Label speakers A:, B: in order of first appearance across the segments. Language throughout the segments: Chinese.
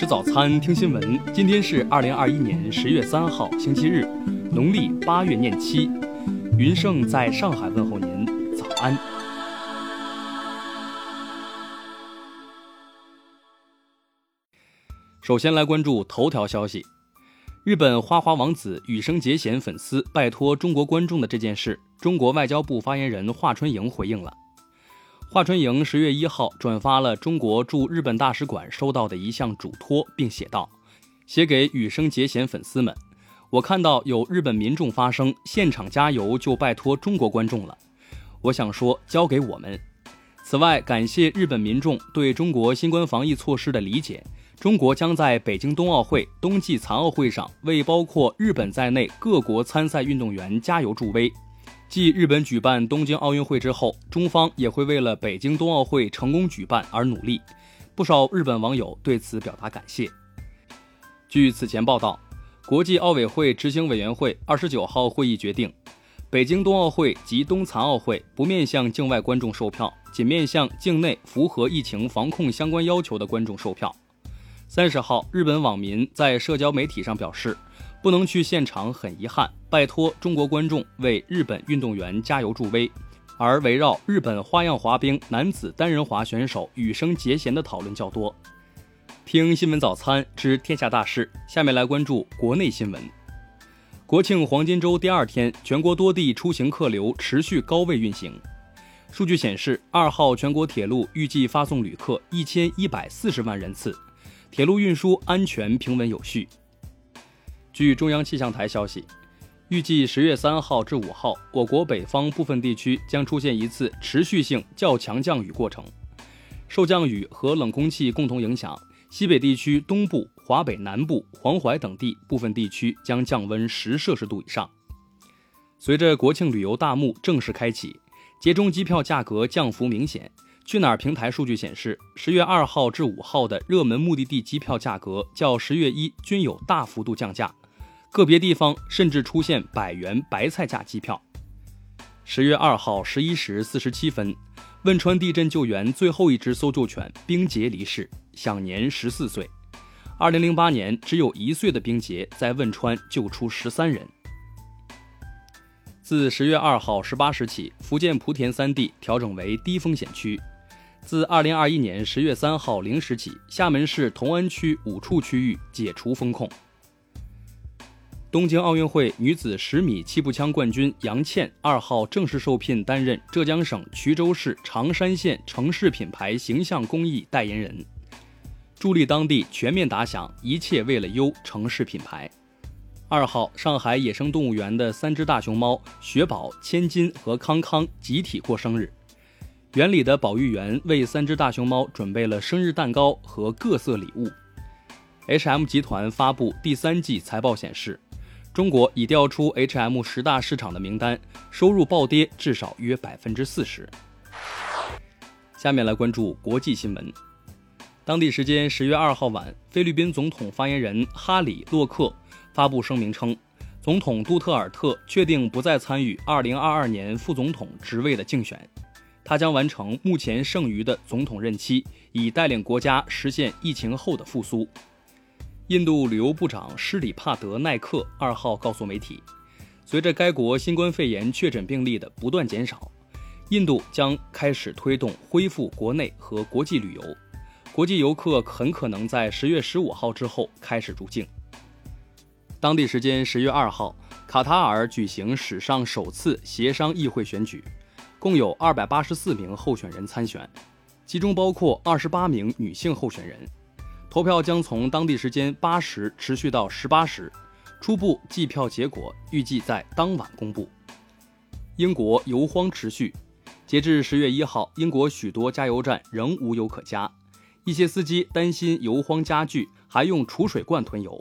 A: 吃早餐，听新闻。今天是二零二一年十月三号，星期日，农历八月廿七。云盛在上海问候您，早安。首先来关注头条消息：日本花花王子羽生结弦粉丝拜托中国观众的这件事，中国外交部发言人华春莹回应了。华春莹十月一号转发了中国驻日本大使馆收到的一项嘱托，并写道：“写给羽生结弦粉丝们，我看到有日本民众发声，现场加油就拜托中国观众了。我想说，交给我们。此外，感谢日本民众对中国新冠防疫措施的理解。中国将在北京冬奥会、冬季残奥会上为包括日本在内各国参赛运动员加油助威。”继日本举办东京奥运会之后，中方也会为了北京冬奥会成功举办而努力。不少日本网友对此表达感谢。据此前报道，国际奥委会执行委员会二十九号会议决定，北京冬奥会及冬残奥会不面向境外观众售票，仅面向境内符合疫情防控相关要求的观众售票。三十号，日本网民在社交媒体上表示。不能去现场很遗憾，拜托中国观众为日本运动员加油助威。而围绕日本花样滑冰男子单人滑选手羽生结弦的讨论较多。听新闻早餐知天下大事，下面来关注国内新闻。国庆黄金周第二天，全国多地出行客流持续高位运行。数据显示，二号全国铁路预计发送旅客一千一百四十万人次，铁路运输安全平稳有序。据中央气象台消息，预计十月三号至五号，我国北方部分地区将出现一次持续性较强降雨过程。受降雨和冷空气共同影响，西北地区东部、华北南部、黄淮等地部分地区将降温十摄氏度以上。随着国庆旅游大幕正式开启，节中机票价格降幅明显。去哪儿平台数据显示，十月二号至五号的热门目的地机票价格较十月一均有大幅度降价。个别地方甚至出现百元白菜价机票。十月二号十一时四十七分，汶川地震救援最后一只搜救犬冰洁离世，享年十四岁。二零零八年，只有一岁的冰洁在汶川救出十三人。自十月二号十八时起，福建莆田三地调整为低风险区。自二零二一年十月三号零时起，厦门市同安区五处区域解除封控。东京奥运会女子十米气步枪冠军杨倩二号正式受聘担任浙江省衢州市常山县城市品牌形象公益代言人，助力当地全面打响“一切为了优”城市品牌。二号，上海野生动物园的三只大熊猫雪宝、千金和康康集体过生日，园里的保育员为三只大熊猫准备了生日蛋糕和各色礼物。H&M 集团发布第三季财报显示。中国已调出 H&M 十大市场的名单，收入暴跌至少约百分之四十。下面来关注国际新闻。当地时间十月二号晚，菲律宾总统发言人哈里洛克发布声明称，总统杜特尔特确定不再参与二零二二年副总统职位的竞选，他将完成目前剩余的总统任期，以带领国家实现疫情后的复苏。印度旅游部长施里帕德奈克二号告诉媒体，随着该国新冠肺炎确诊病例的不断减少，印度将开始推动恢复国内和国际旅游，国际游客很可能在十月十五号之后开始入境。当地时间十月二号，卡塔尔举行史上首次协商议会选举，共有二百八十四名候选人参选，其中包括二十八名女性候选人。投票将从当地时间八时持续到十八时，初步计票结果预计在当晚公布。英国油荒持续，截至十月一号，英国许多加油站仍无油可加，一些司机担心油荒加剧，还用储水罐囤油。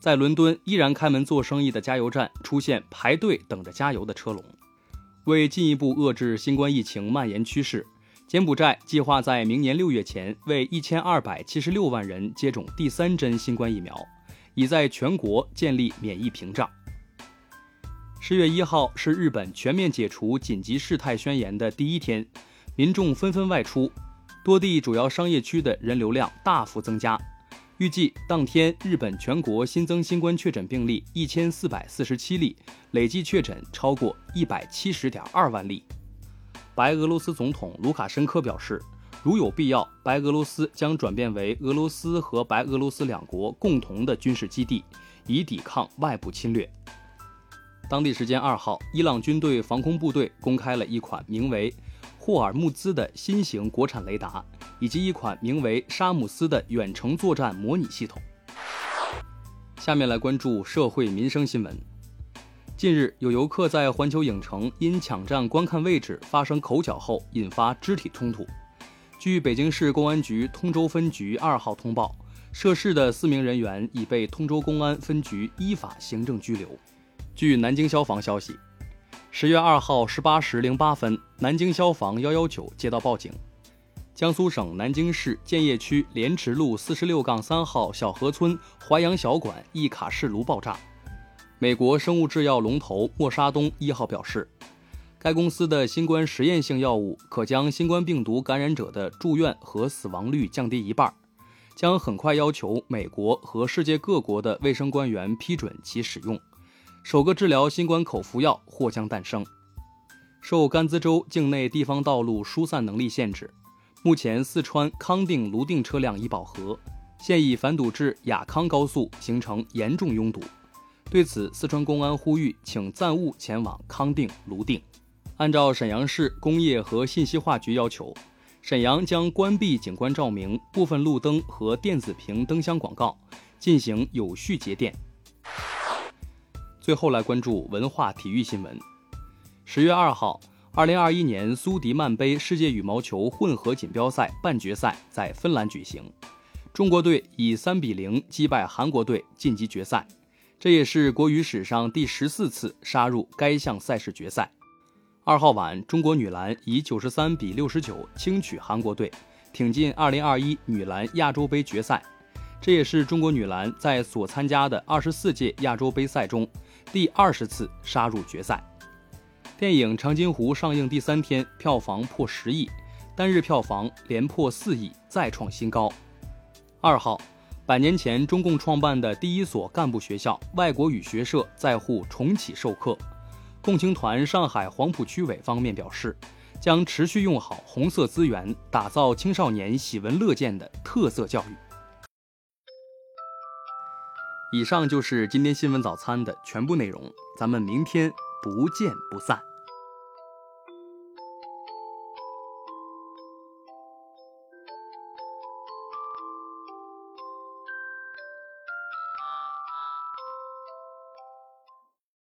A: 在伦敦，依然开门做生意的加油站出现排队等着加油的车龙。为进一步遏制新冠疫情蔓延趋势。柬埔寨计划在明年六月前为一千二百七十六万人接种第三针新冠疫苗，已在全国建立免疫屏障。十月一号是日本全面解除紧急事态宣言的第一天，民众纷纷外出，多地主要商业区的人流量大幅增加。预计当天日本全国新增新冠确诊病例一千四百四十七例，累计确诊超过一百七十点二万例。白俄罗斯总统卢卡申科表示，如有必要，白俄罗斯将转变为俄罗斯和白俄罗斯两国共同的军事基地，以抵抗外部侵略。当地时间二号，伊朗军队防空部队公开了一款名为“霍尔木兹”的新型国产雷达，以及一款名为“沙姆斯”的远程作战模拟系统。下面来关注社会民生新闻。近日，有游客在环球影城因抢占观看位置发生口角后，引发肢体冲突。据北京市公安局通州分局二号通报，涉事的四名人员已被通州公安分局依法行政拘留。据南京消防消息，十月二号十八时零八分，南京消防幺幺九接到报警，江苏省南京市建邺区莲池路四十六杠三号小河村淮阳小馆一卡式炉爆炸。美国生物制药龙头默沙东一号表示，该公司的新冠实验性药物可将新冠病毒感染者的住院和死亡率降低一半，将很快要求美国和世界各国的卫生官员批准其使用。首个治疗新冠口服药或将诞生。受甘孜州境内地方道路疏散能力限制，目前四川康定泸定车辆已饱和，现已反堵至雅康高速，形成严重拥堵。对此，四川公安呼吁，请暂勿前往康定、泸定。按照沈阳市工业和信息化局要求，沈阳将关闭景观照明、部分路灯和电子屏灯箱广告，进行有序节电。最后来关注文化体育新闻。十月二号，二零二一年苏迪曼杯世界羽毛球混合锦标赛半决赛在芬兰举行，中国队以三比零击败韩国队晋级决赛。这也是国羽史上第十四次杀入该项赛事决赛。二号晚，中国女篮以九十三比六十九轻取韩国队，挺进二零二一女篮亚洲杯决赛。这也是中国女篮在所参加的二十四届亚洲杯赛中第二十次杀入决赛。电影《长津湖》上映第三天，票房破十亿，单日票房连破四亿，再创新高。二号。百年前，中共创办的第一所干部学校外国语学社在沪重启授课。共青团上海黄浦区委方面表示，将持续用好红色资源，打造青少年喜闻乐见的特色教育。以上就是今天新闻早餐的全部内容，咱们明天不见不散。